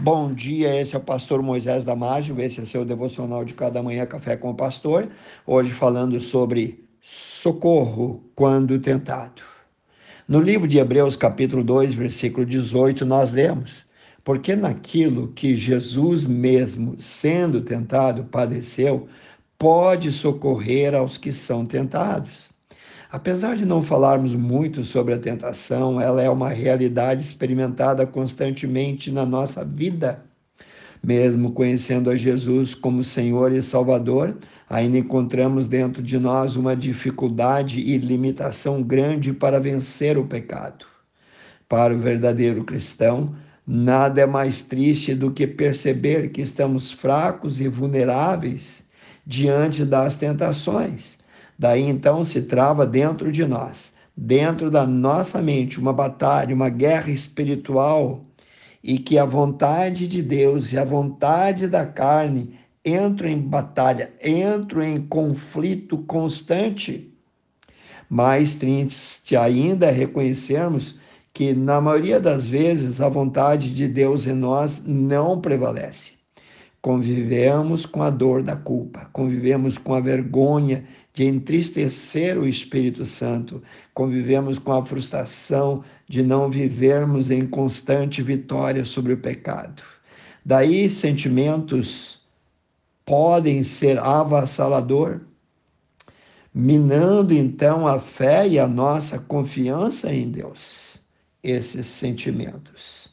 Bom dia, esse é o pastor Moisés Damásio, esse é seu devocional de cada manhã Café com o Pastor. Hoje falando sobre socorro quando tentado. No livro de Hebreus, capítulo 2, versículo 18, nós lemos: Porque naquilo que Jesus mesmo, sendo tentado, padeceu, pode socorrer aos que são tentados. Apesar de não falarmos muito sobre a tentação, ela é uma realidade experimentada constantemente na nossa vida. Mesmo conhecendo a Jesus como Senhor e Salvador, ainda encontramos dentro de nós uma dificuldade e limitação grande para vencer o pecado. Para o verdadeiro cristão, nada é mais triste do que perceber que estamos fracos e vulneráveis diante das tentações Daí então se trava dentro de nós, dentro da nossa mente, uma batalha, uma guerra espiritual, e que a vontade de Deus e a vontade da carne entram em batalha, entram em conflito constante. Mais triste ainda é reconhecermos que, na maioria das vezes, a vontade de Deus em nós não prevalece. Convivemos com a dor da culpa, convivemos com a vergonha de entristecer o Espírito Santo, convivemos com a frustração de não vivermos em constante vitória sobre o pecado. Daí sentimentos podem ser avassalador, minando então a fé e a nossa confiança em Deus. Esses sentimentos,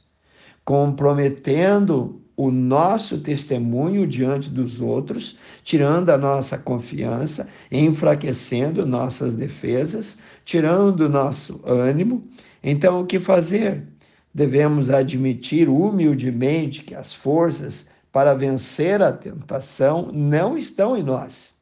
comprometendo o nosso testemunho diante dos outros, tirando a nossa confiança, enfraquecendo nossas defesas, tirando nosso ânimo. Então, o que fazer? Devemos admitir humildemente que as forças para vencer a tentação não estão em nós.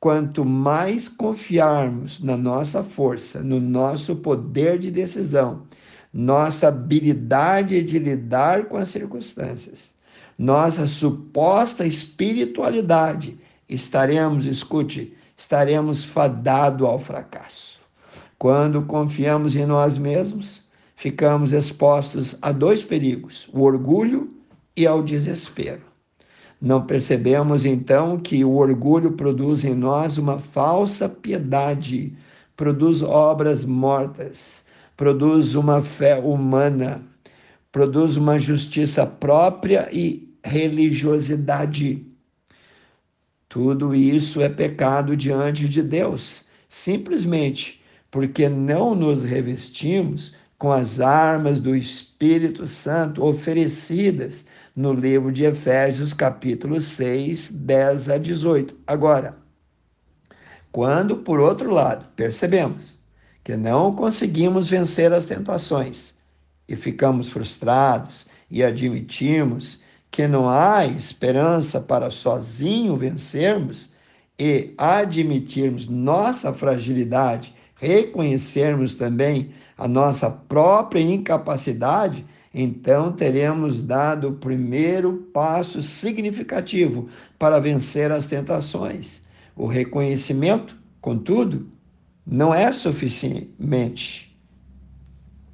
Quanto mais confiarmos na nossa força, no nosso poder de decisão, nossa habilidade de lidar com as circunstâncias, nossa suposta espiritualidade, estaremos, escute, estaremos fadados ao fracasso. Quando confiamos em nós mesmos, ficamos expostos a dois perigos: o orgulho e ao desespero. Não percebemos então que o orgulho produz em nós uma falsa piedade, produz obras mortas produz uma fé humana, produz uma justiça própria e religiosidade. Tudo isso é pecado diante de Deus, simplesmente porque não nos revestimos com as armas do Espírito Santo oferecidas no livro de Efésios, capítulo 6, 10 a 18. Agora, quando, por outro lado, percebemos que não conseguimos vencer as tentações e ficamos frustrados e admitimos que não há esperança para sozinho vencermos e admitirmos nossa fragilidade, reconhecermos também a nossa própria incapacidade, então teremos dado o primeiro passo significativo para vencer as tentações. O reconhecimento, contudo, não é suficiente.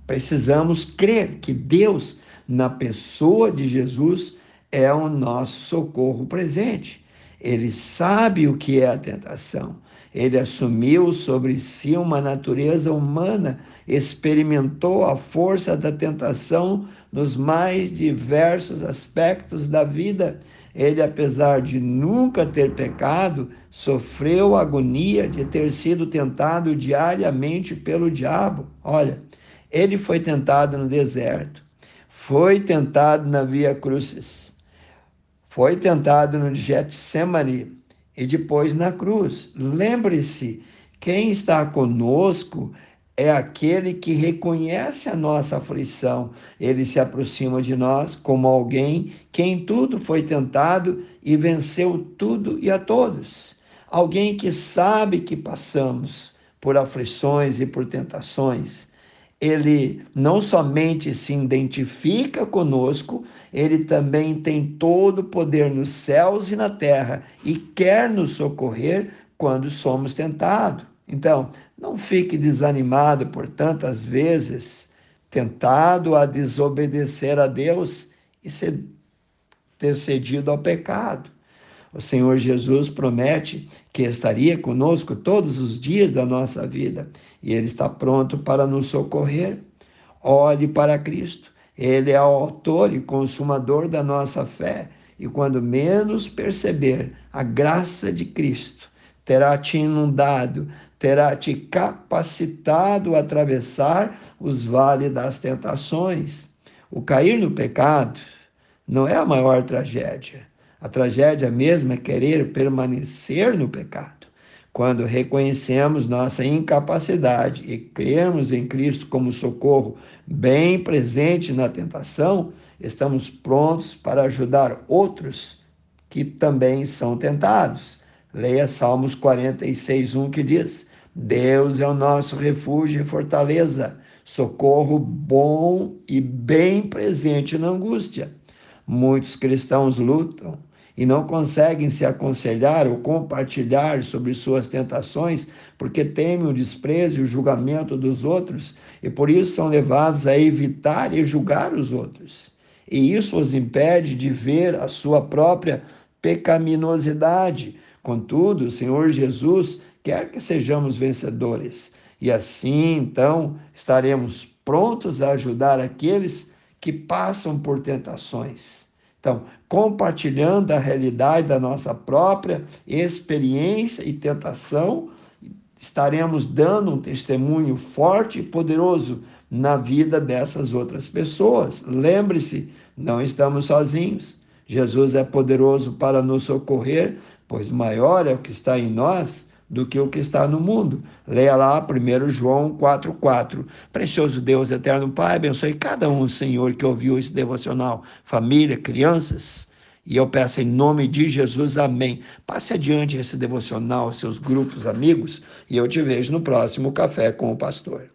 Precisamos crer que Deus, na pessoa de Jesus, é o nosso socorro presente. Ele sabe o que é a tentação. Ele assumiu sobre si uma natureza humana, experimentou a força da tentação nos mais diversos aspectos da vida ele, apesar de nunca ter pecado, sofreu a agonia de ter sido tentado diariamente pelo diabo. Olha, ele foi tentado no deserto, foi tentado na Via Crucis, foi tentado no Getsemane e depois na cruz. Lembre-se, quem está conosco é aquele que reconhece a nossa aflição. Ele se aproxima de nós como alguém que em tudo foi tentado e venceu tudo e a todos. Alguém que sabe que passamos por aflições e por tentações. Ele não somente se identifica conosco, ele também tem todo o poder nos céus e na terra e quer nos socorrer quando somos tentados. Então, não fique desanimado por tantas vezes tentado a desobedecer a Deus e ter cedido ao pecado. O Senhor Jesus promete que estaria conosco todos os dias da nossa vida e Ele está pronto para nos socorrer. Olhe para Cristo. Ele é o autor e consumador da nossa fé. E quando menos perceber a graça de Cristo, terá te inundado, terá te capacitado a atravessar os vales das tentações. O cair no pecado não é a maior tragédia. A tragédia mesmo é querer permanecer no pecado. Quando reconhecemos nossa incapacidade e cremos em Cristo como socorro bem presente na tentação, estamos prontos para ajudar outros que também são tentados. Leia Salmos 46, 1 que diz: Deus é o nosso refúgio e fortaleza, socorro bom e bem presente na angústia. Muitos cristãos lutam e não conseguem se aconselhar ou compartilhar sobre suas tentações porque temem o desprezo e o julgamento dos outros e por isso são levados a evitar e julgar os outros. E isso os impede de ver a sua própria pecaminosidade. Contudo, o Senhor Jesus quer que sejamos vencedores. E assim, então, estaremos prontos a ajudar aqueles que passam por tentações. Então, compartilhando a realidade da nossa própria experiência e tentação, estaremos dando um testemunho forte e poderoso na vida dessas outras pessoas. Lembre-se, não estamos sozinhos. Jesus é poderoso para nos socorrer, pois maior é o que está em nós do que o que está no mundo. Leia lá 1 João 4,4. Precioso Deus, eterno Pai, abençoe cada um, Senhor, que ouviu esse devocional, família, crianças. E eu peço em nome de Jesus, amém. Passe adiante esse devocional, seus grupos, amigos, e eu te vejo no próximo Café com o Pastor.